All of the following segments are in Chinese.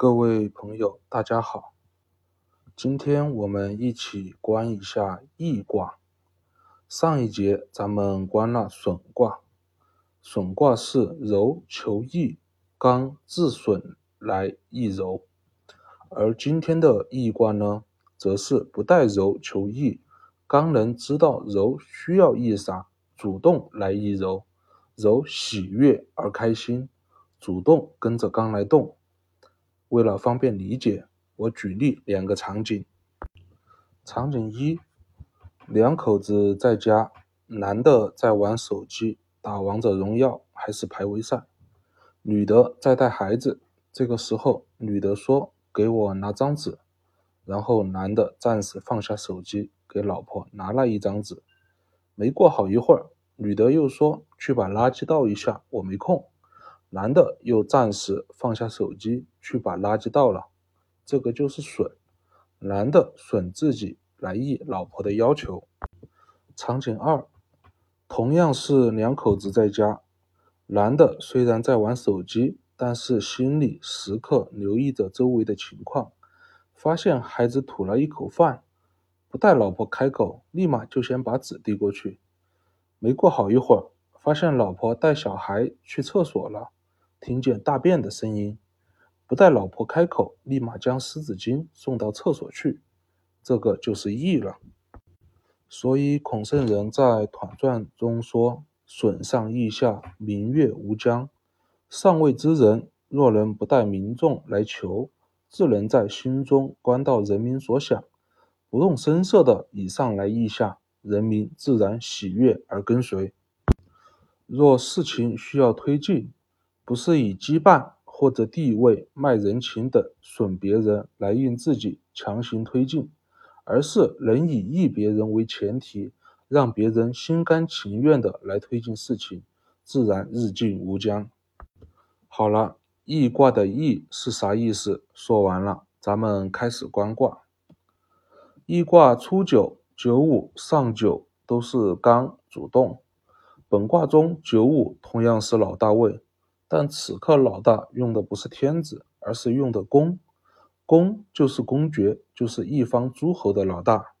各位朋友，大家好。今天我们一起观一下易卦。上一节咱们观了损卦，损卦是柔求易，刚自损来易柔。而今天的易卦呢，则是不带柔求易，刚能知道柔需要易啥，主动来易柔，柔喜悦而开心，主动跟着刚来动。为了方便理解，我举例两个场景。场景一，两口子在家，男的在玩手机，打王者荣耀还是排位赛，女的在带孩子。这个时候，女的说：“给我拿张纸。”然后男的暂时放下手机，给老婆拿了一张纸。没过好一会儿，女的又说：“去把垃圾倒一下，我没空。”男的又暂时放下手机去把垃圾倒了，这个就是损。男的损自己来应老婆的要求。场景二，同样是两口子在家，男的虽然在玩手机，但是心里时刻留意着周围的情况。发现孩子吐了一口饭，不待老婆开口，立马就先把纸递过去。没过好一会儿，发现老婆带小孩去厕所了。听见大便的声音，不待老婆开口，立马将湿纸巾送到厕所去，这个就是义了。所以孔圣人在《团传》中说：“损上益下，明月无疆。上位之人，若能不待民众来求，自能在心中观到人民所想，不动声色的以上来意下，人民自然喜悦而跟随。若事情需要推进，不是以羁绊或者地位、卖人情等损别人来应自己强行推进，而是能以益别人为前提，让别人心甘情愿的来推进事情，自然日进无疆。好了，易卦的易是啥意思？说完了，咱们开始观卦。易卦初九、九五、上九都是刚主动，本卦中九五同样是老大位。但此刻老大用的不是天子，而是用的公，公就是公爵，就是一方诸侯的老大。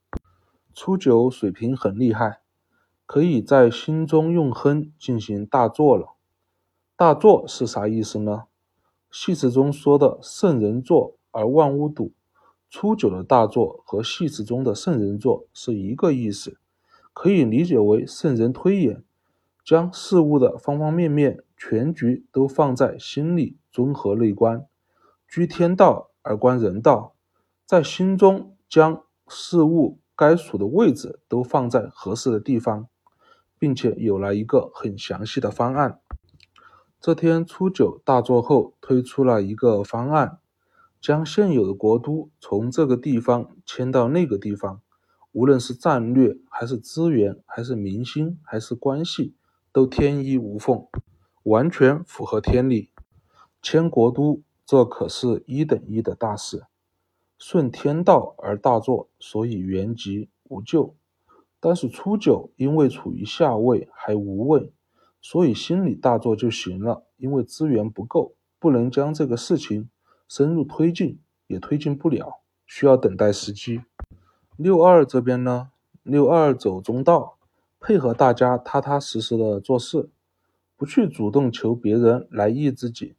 初九水平很厉害，可以在心中用亨进行大作了。大作是啥意思呢？戏词中说的圣人作而万物睹，初九的大作和戏词中的圣人作是一个意思，可以理解为圣人推演，将事物的方方面面。全局都放在心里，综合内观，居天道而观人道，在心中将事物该处的位置都放在合适的地方，并且有了一个很详细的方案。这天初九大作后，推出了一个方案，将现有的国都从这个地方迁到那个地方，无论是战略，还是资源，还是民心，还是关系，都天衣无缝。完全符合天理，迁国都，这可是一等一的大事。顺天道而大作，所以原籍无咎。但是初九因为处于下位还无位，所以心里大作就行了。因为资源不够，不能将这个事情深入推进，也推进不了，需要等待时机。六二这边呢，六二走中道，配合大家踏踏实实的做事。不去主动求别人来益自己，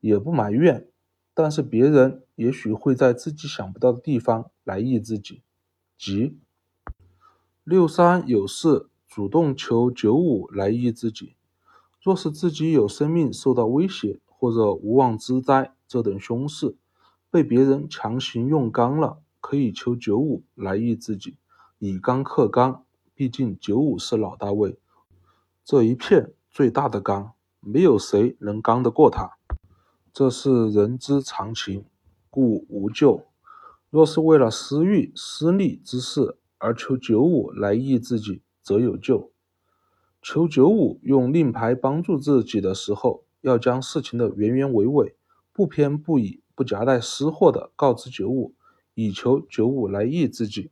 也不埋怨，但是别人也许会在自己想不到的地方来益自己。即六三有事主动求九五来益自己，若是自己有生命受到威胁或者无妄之灾这等凶事，被别人强行用刚了，可以求九五来益自己，以刚克刚，毕竟九五是老大位，这一片。最大的刚，没有谁能刚得过他，这是人之常情，故无咎。若是为了私欲、私利之事而求九五来益自己，则有咎。求九五用令牌帮助自己的时候，要将事情的原原委委、不偏不倚、不夹带私货的告知九五，以求九五来益自己。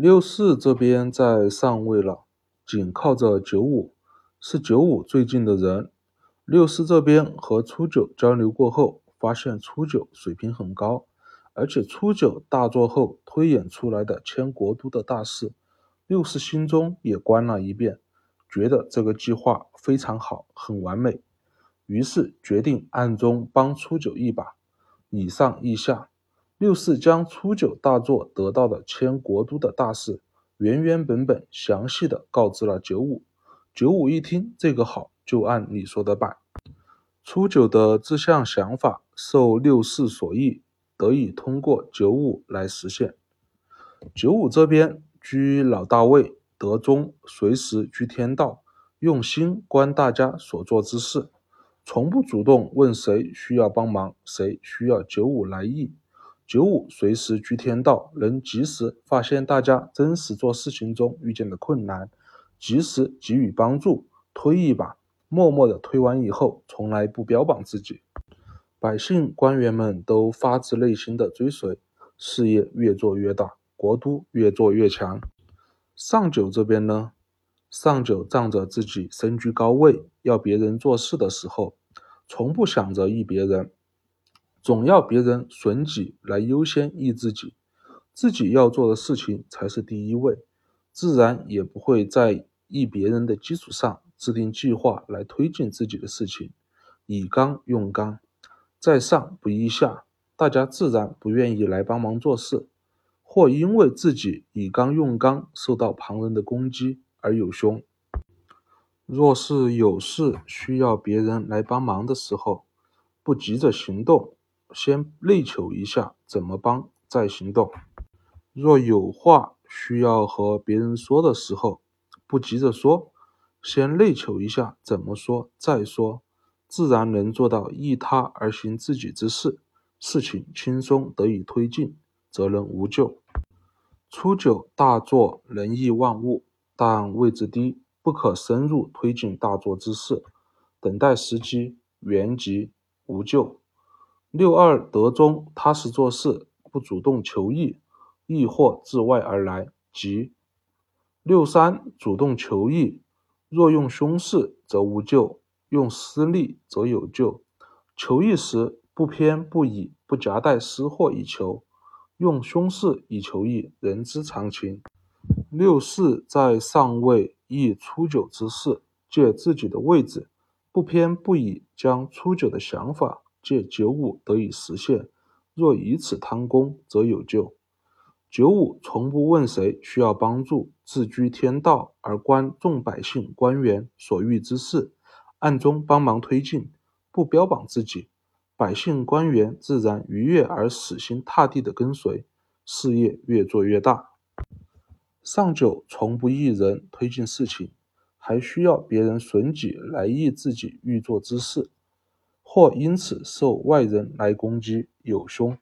六四这边在上位了，紧靠着九五。是九五最近的人，六四这边和初九交流过后，发现初九水平很高，而且初九大作后推演出来的迁国都的大事，六四心中也观了一遍，觉得这个计划非常好，很完美，于是决定暗中帮初九一把。以上意下，六四将初九大作得到的迁国都的大事，原原本本、详细的告知了九五。九五一听这个好，就按你说的办。初九的这项想法受六四所益，得以通过九五来实现。九五这边居老大位，德中，随时居天道，用心观大家所做之事，从不主动问谁需要帮忙，谁需要九五来意。九五随时居天道，能及时发现大家真实做事情中遇见的困难，及时给予帮助，推一把。默默的推完以后，从来不标榜自己。百姓官员们都发自内心的追随，事业越做越大，国都越做越强。上九这边呢，上九仗着自己身居高位，要别人做事的时候，从不想着益别人，总要别人损己来优先益自己，自己要做的事情才是第一位，自然也不会在益别人的基础上。制定计划来推进自己的事情，以刚用刚，在上不依下，大家自然不愿意来帮忙做事，或因为自己以刚用刚受到旁人的攻击而有凶。若是有事需要别人来帮忙的时候，不急着行动，先内求一下怎么帮再行动。若有话需要和别人说的时候，不急着说。先内求一下怎么说再说，自然能做到依他而行自己之事，事情轻松得以推进，则能无咎。初九大作能益万物，但位置低，不可深入推进大作之事，等待时机，原吉无咎。六二得中，踏实做事，不主动求益，益或自外而来，吉。六三主动求益。若用凶势，则无救；用私利，则有救。求益时，不偏不倚，不夹带私货以求；用凶势以求益，人之常情。六四在上位，益初九之事，借自己的位置，不偏不倚，将初九的想法借九五得以实现。若以此贪功，则有救。九五从不问谁需要帮助，自居天道而观众百姓官员所遇之事，暗中帮忙推进，不标榜自己，百姓官员自然愉悦而死心塌地的跟随，事业越做越大。上九从不益人推进事情，还需要别人损己来益自己欲做之事，或因此受外人来攻击有凶。